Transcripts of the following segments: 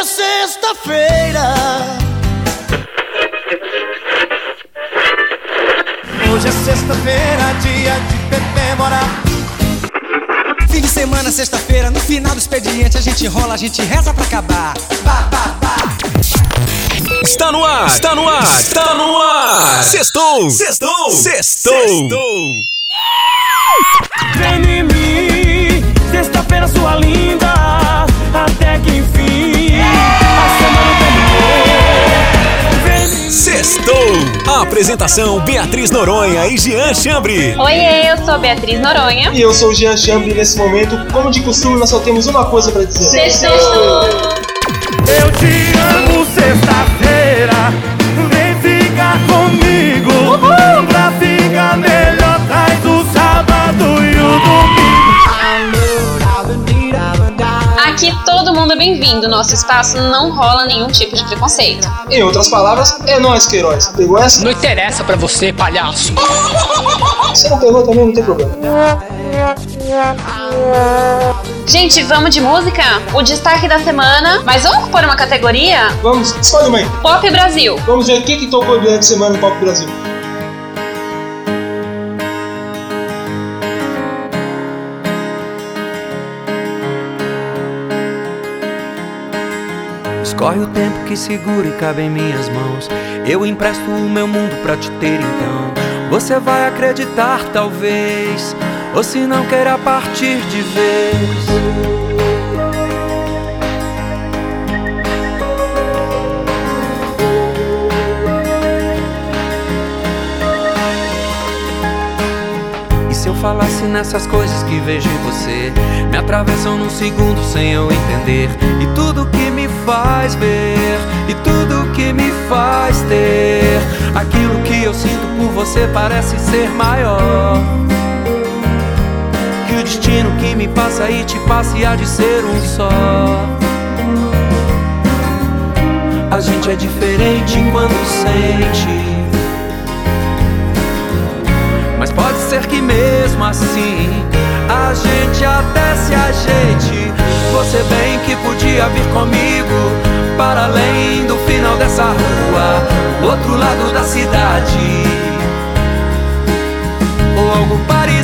é sexta-feira. Hoje é sexta-feira, dia de comemorar. Fim de semana, sexta-feira, no final do expediente a gente rola, a gente reza pra acabar. Bah, bah, bah. Está no ar, está no ar, está no ar. Sextou, sextou, sextou. Vem em mim, sexta-feira sua linda, Sextou. A apresentação Beatriz Noronha e Jean Chambre. Oiê, eu sou Beatriz Noronha. E eu sou o Jean Chambre nesse momento, como de costume, nós só temos uma coisa pra dizer. Sextou! Eu te amo sexta-feira, vem ficar comigo. Pra ficar melhor, traz o sábado e o domingo. Todo mundo é bem-vindo. Nosso espaço não rola nenhum tipo de preconceito. Em outras palavras, é nós, Queiroz. Pegou essa? Não interessa pra você, palhaço. Se não pegou também, não tem problema. Gente, vamos de música? O destaque da semana. Mas vamos pôr uma categoria? Vamos, escolhe uma aí. Pop Brasil. Vamos ver o que, que tocou durante a semana no Pop Brasil. Escorre o tempo que segura e cabe em minhas mãos. Eu empresto o meu mundo pra te ter então. Você vai acreditar, talvez. Ou se não queira partir de vez. Falasse nessas coisas que vejo em você? Me atravessam num segundo sem eu entender. E tudo que me faz ver, e tudo que me faz ter. Aquilo que eu sinto por você parece ser maior. Que o destino que me passa e te passa e há de ser um só. A gente é diferente quando sente. Mesmo assim a gente até se ajeite. Você bem que podia vir comigo para além do final dessa rua, outro lado da cidade, ou algo parecido.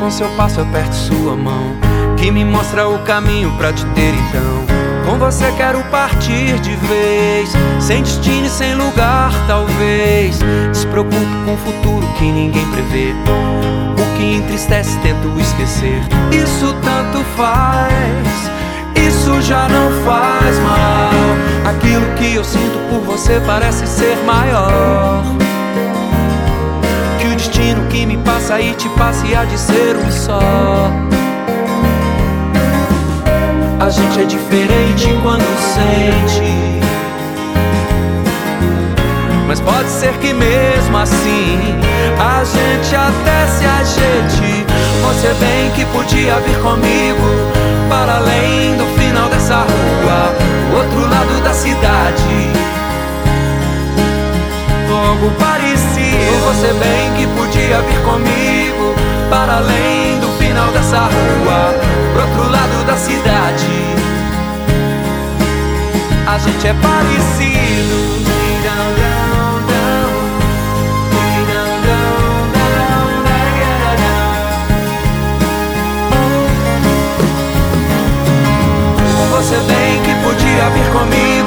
Com seu passo, aperto sua mão, que me mostra o caminho pra te ter então. Com você quero partir de vez, sem destino e sem lugar, talvez. Despreocupo com o futuro que ninguém prevê. O que entristece, tento esquecer. Isso tanto faz, isso já não faz mal. Aquilo que eu sinto por você parece ser maior. Que o destino que me passa e te passa e há de ser um só. A gente é diferente quando sente. Mas pode ser que mesmo assim a gente até se ajeite. Você bem que podia vir comigo para além do final dessa rua, outro lado da cidade. Algo parecido. Você bem que podia dessa rua, pro outro lado da cidade. A gente é parecido. Você bem que podia vir comigo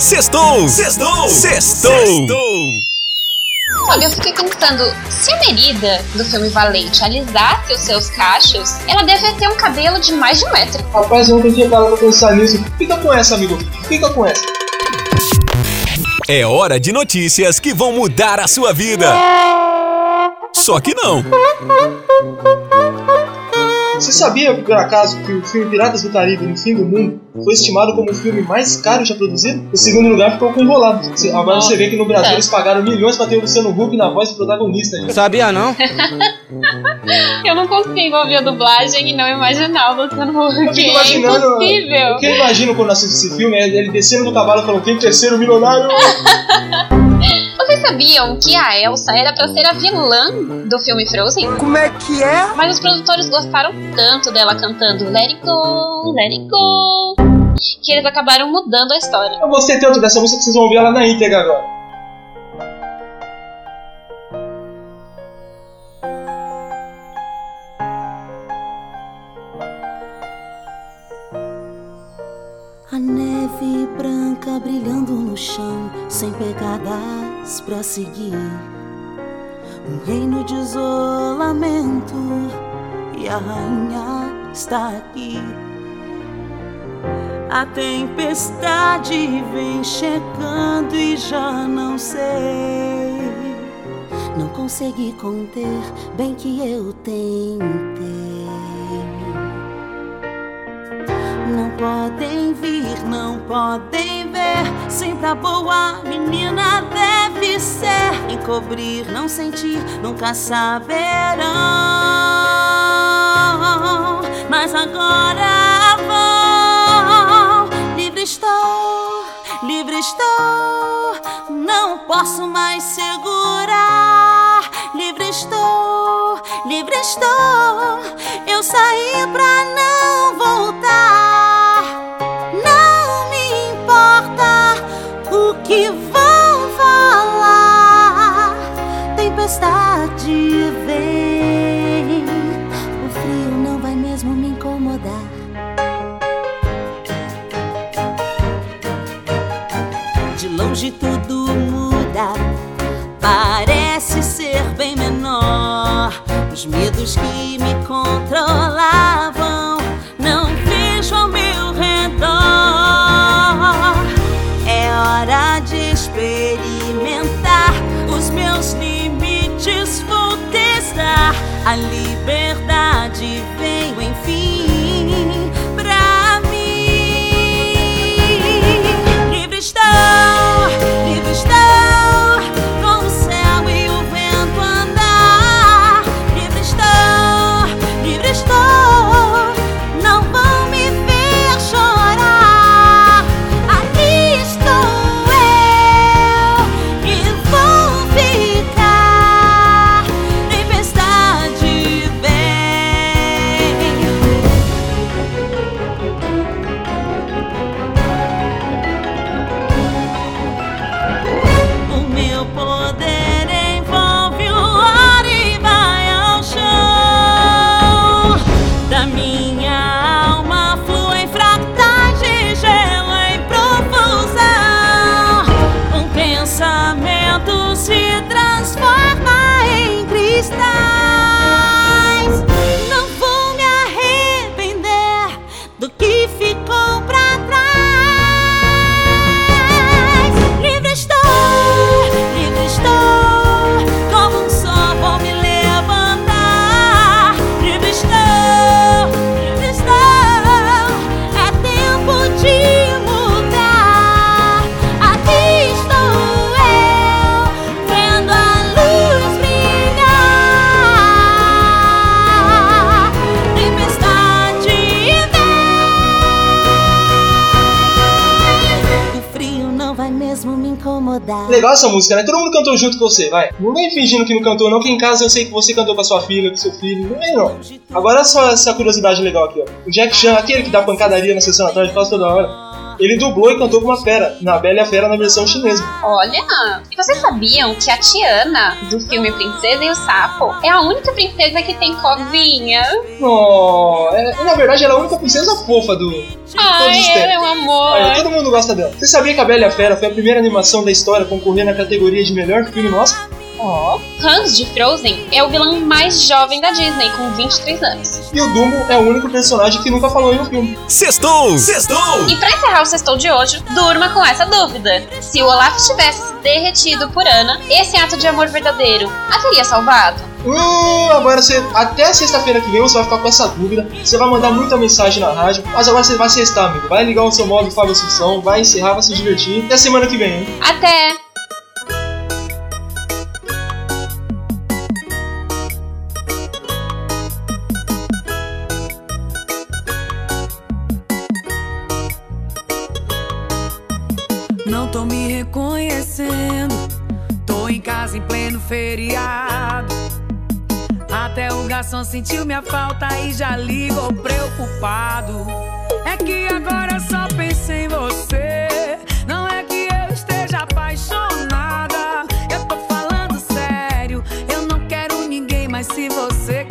Sextou, sextou, sextou. Olha, eu fiquei pensando, se a Merida do filme Valente alisasse os seus cachos, ela deve ter um cabelo de mais de um metro. Rapaz, eu não tinha parado pra pensar nisso. Fica com essa, amigo. Fica com essa. É hora de notícias que vão mudar a sua vida. Só que não. Você sabia, por acaso, que o filme Piratas do Caribe no Fim do Mundo foi estimado como o filme mais caro já produzido? O segundo lugar ficou com Enrolado. Agora você vê que no Brasil É. eles pagaram milhões pra ter o Luciano Huck na voz do protagonista. gente. Sabia não? Eu não consigo ouvir a dublagem e não imaginar o Luciano Eu Huck. fico É imaginando. impossível. O que eu imagino quando assisto esse filme é ele descendo do cavalo falando quem terceiro milionário. Vocês sabiam que a Elsa era pra ser a vilã do filme Frozen? Como é que é? Mas os produtores gostaram tanto dela cantando Let It Go, Let It Go, que eles acabaram mudando a história. Eu gostei tanto dessa música que vocês vão ouvir ela na íntegra agora. A neve branca brilhando no chão, sem pegadas pra seguir. Um reino de isolamento e a rainha está aqui. A tempestade vem chegando e já não sei. Não consegui conter, bem que eu tentei. Não podem vir, não podem ver. Sempre a boa menina deve ser. Encobrir, não sentir, nunca saberão. Mas agora vão. Livre estou, livre estou. Não posso mais segurar. Livre estou, livre estou. Eu saí pra não voltar. Mesmo me incomodar. De longe tudo muda. Parece ser bem menor. Os medos que me controlavam não vejo ao meu redor. É hora de experimentar os meus limites. Vou testar a liberdade. Incomodar. Legal essa música, né? Todo mundo cantou junto com você, vai. Não vem fingindo que não cantou, não, que em casa eu sei que você cantou com a sua filha, com seu filho. Não vem, não. Agora só essa curiosidade legal aqui, ó. O Jack Chan, aquele que dá pancadaria na sessão atrás quase toda hora, ele dublou e cantou com uma fera, na Bela e a Fera na versão chinesa. Olha, e vocês sabiam que a Tiana, do filme Princesa e o Sapo, é a única princesa que tem covinha? Oh, é- na verdade, ela é a única princesa fofa do. de todos os Ai, ela é tempos. um amor. Todo mundo gosta dela. Você sabia que a Bela e a Fera foi a primeira animação da história a concorrer na categoria de melhor filme no Ó. Hans de Frozen é o vilão mais jovem da Disney, com 23 anos. E o Dumbo é o único personagem que nunca falou em um filme. Sextou! Sextou! E pra encerrar o sextou de hoje, durma com essa dúvida. Se o Olaf tivesse se derretido por Ana, esse ato de amor verdadeiro a teria salvado? Hum, agora você. Até sexta-feira que vem você vai ficar com essa dúvida. Você vai mandar muita mensagem na rádio. Mas agora você vai sextar, amigo. Vai ligar o seu modo Fábio Assunção, vai encerrar, vai se divertir. Até semana que vem, hein? Até! Não tô me reconhecendo. Tô em casa em pleno feriado. Até o garçom sentiu minha falta e já ligou preocupado. É que agora só penso em você. Não é que eu esteja apaixonada. Eu tô falando sério. Eu não quero ninguém, mas se você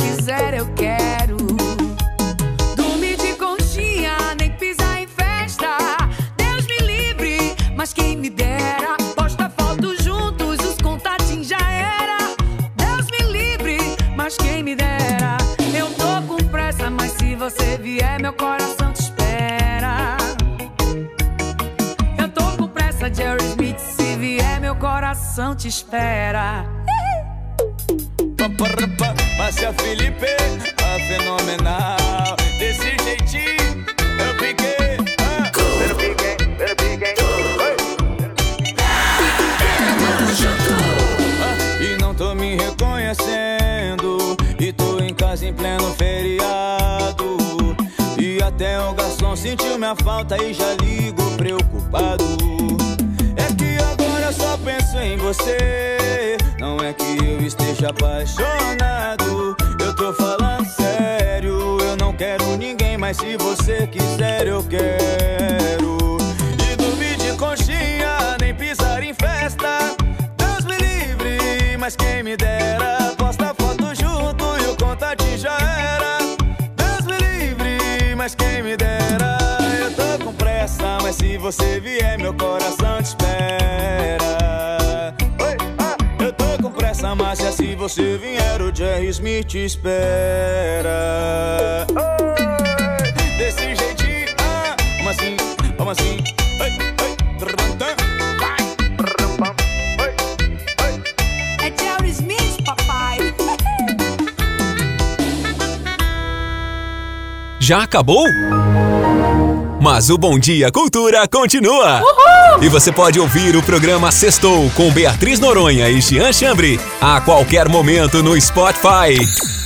coração te espera. Márcia Felipe, a fenomenal. Desse jeitinho, eu piquei. Ah. Eu piquei, eu piquei. Ah, E não tô me reconhecendo. E tô em casa em pleno feriado. E até o garçom sentiu minha falta e já ligo preocupado. Penso em você. Não é que eu esteja apaixonado. Eu tô falando sério. Eu não quero ninguém, mas se você quiser, eu quero. E dormir de conchinha, nem pisar em festa. Deus me livre, mas quem me dera. Posta foto junto e o contatinho já era. Deus me livre, mas quem me dera. Eu tô com pressa, mas se você vier, meu coração você vier, o Jerry Smith te espera. Oi, desse jeitinho, ah, como assim, como assim? Vai. É Jerry Smith, papai. Já acabou? Mas o Bom Dia Cultura continua! E você pode ouvir o programa Sextou com Beatriz Noronha e Jean Chambre a qualquer momento no Spotify.